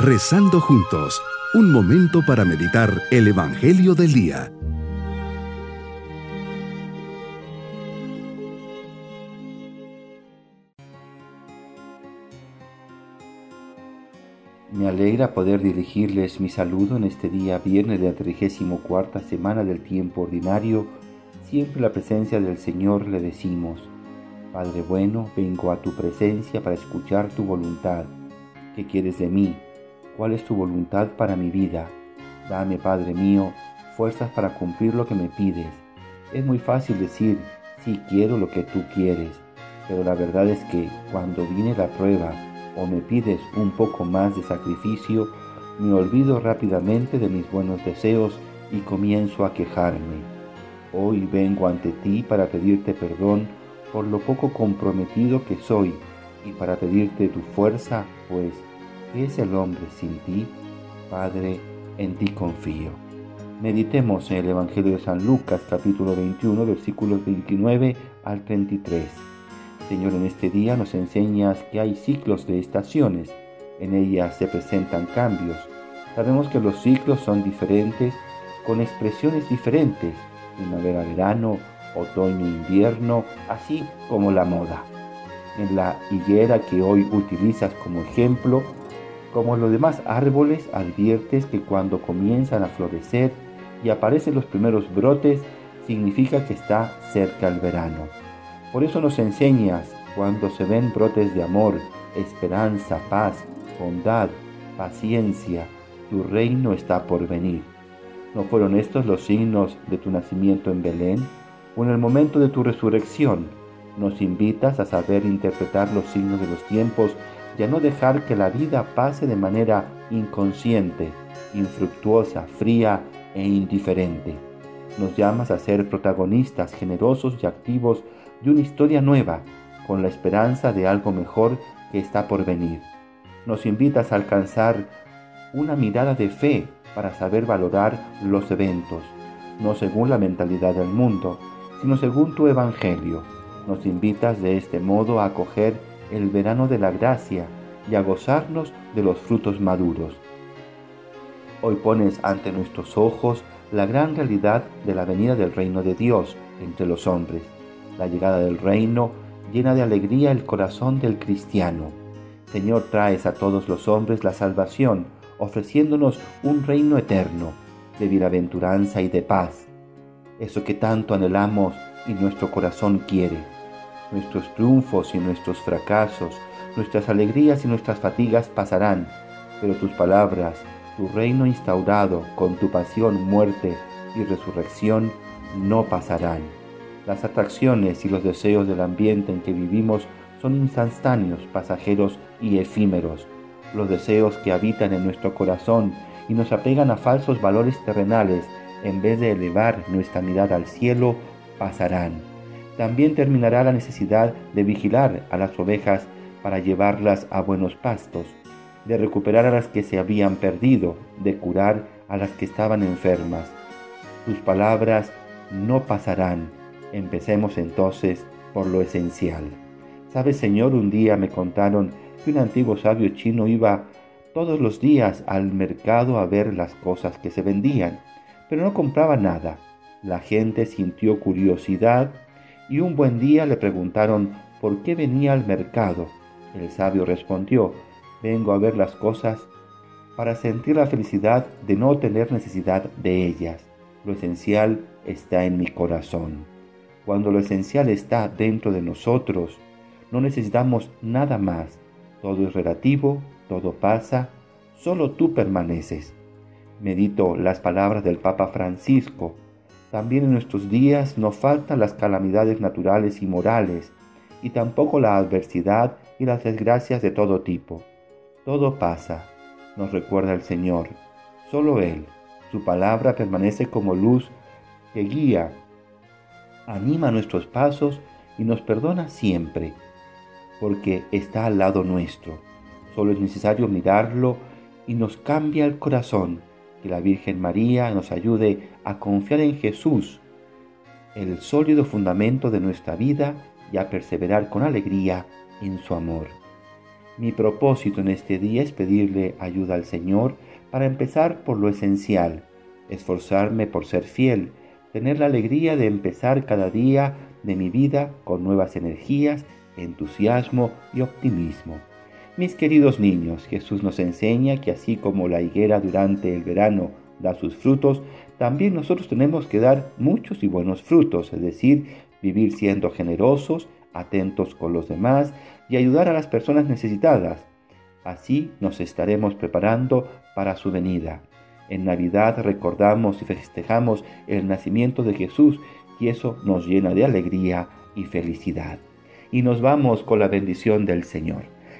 Rezando juntos, un momento para meditar el Evangelio del Día. Me alegra poder dirigirles mi saludo en este día viernes de la 34 semana del tiempo ordinario. Siempre la presencia del Señor le decimos, Padre bueno, vengo a tu presencia para escuchar tu voluntad. ¿Qué quieres de mí? ¿Cuál es tu voluntad para mi vida? Dame, Padre mío, fuerzas para cumplir lo que me pides. Es muy fácil decir, sí quiero lo que tú quieres, pero la verdad es que cuando viene la prueba, o me pides un poco más de sacrificio, me olvido rápidamente de mis buenos deseos y comienzo a quejarme. Hoy vengo ante ti para pedirte perdón por lo poco comprometido que soy y para pedirte tu fuerza, pues, ¿qué es el hombre sin ti? Padre, en ti confío. Meditemos en el Evangelio de San Lucas capítulo 21 versículos 29 al 33. Señor, en este día nos enseñas que hay ciclos de estaciones. En ellas se presentan cambios. Sabemos que los ciclos son diferentes, con expresiones diferentes. Primavera, verano, otoño, invierno, así como la moda. En la higuera que hoy utilizas como ejemplo, como los demás árboles, adviertes que cuando comienzan a florecer y aparecen los primeros brotes, significa que está cerca el verano. Por eso nos enseñas cuando se ven brotes de amor, esperanza, paz, bondad, paciencia, tu reino está por venir. ¿No fueron estos los signos de tu nacimiento en Belén? ¿O en el momento de tu resurrección? Nos invitas a saber interpretar los signos de los tiempos y a no dejar que la vida pase de manera inconsciente, infructuosa, fría e indiferente. Nos llamas a ser protagonistas generosos y activos de una historia nueva, con la esperanza de algo mejor que está por venir. Nos invitas a alcanzar una mirada de fe para saber valorar los eventos, no según la mentalidad del mundo, sino según tu Evangelio. Nos invitas de este modo a acoger el verano de la gracia y a gozarnos de los frutos maduros. Hoy pones ante nuestros ojos la gran realidad de la venida del reino de Dios entre los hombres la llegada del reino llena de alegría el corazón del cristiano. Señor, traes a todos los hombres la salvación, ofreciéndonos un reino eterno, de bienaventuranza y de paz. Eso que tanto anhelamos y nuestro corazón quiere. Nuestros triunfos y nuestros fracasos, nuestras alegrías y nuestras fatigas pasarán, pero tus palabras, tu reino instaurado con tu pasión, muerte y resurrección, no pasarán. Las atracciones y los deseos del ambiente en que vivimos son instantáneos, pasajeros y efímeros. Los deseos que habitan en nuestro corazón y nos apegan a falsos valores terrenales en vez de elevar nuestra mirada al cielo, pasarán. También terminará la necesidad de vigilar a las ovejas para llevarlas a buenos pastos, de recuperar a las que se habían perdido, de curar a las que estaban enfermas. Tus palabras no pasarán Empecemos entonces por lo esencial. ¿Sabes, Señor? Un día me contaron que un antiguo sabio chino iba todos los días al mercado a ver las cosas que se vendían, pero no compraba nada. La gente sintió curiosidad y un buen día le preguntaron por qué venía al mercado. El sabio respondió, vengo a ver las cosas para sentir la felicidad de no tener necesidad de ellas. Lo esencial está en mi corazón. Cuando lo esencial está dentro de nosotros, no necesitamos nada más. Todo es relativo, todo pasa, solo tú permaneces. Medito las palabras del Papa Francisco. También en nuestros días no faltan las calamidades naturales y morales, y tampoco la adversidad y las desgracias de todo tipo. Todo pasa, nos recuerda el Señor. Solo Él, su palabra permanece como luz que guía anima nuestros pasos y nos perdona siempre, porque está al lado nuestro. Solo es necesario mirarlo y nos cambia el corazón. Que la Virgen María nos ayude a confiar en Jesús, el sólido fundamento de nuestra vida, y a perseverar con alegría en su amor. Mi propósito en este día es pedirle ayuda al Señor para empezar por lo esencial, esforzarme por ser fiel, tener la alegría de empezar cada día de mi vida con nuevas energías, entusiasmo y optimismo. Mis queridos niños, Jesús nos enseña que así como la higuera durante el verano da sus frutos, también nosotros tenemos que dar muchos y buenos frutos, es decir, vivir siendo generosos, atentos con los demás y ayudar a las personas necesitadas. Así nos estaremos preparando para su venida. En Navidad recordamos y festejamos el nacimiento de Jesús y eso nos llena de alegría y felicidad. Y nos vamos con la bendición del Señor.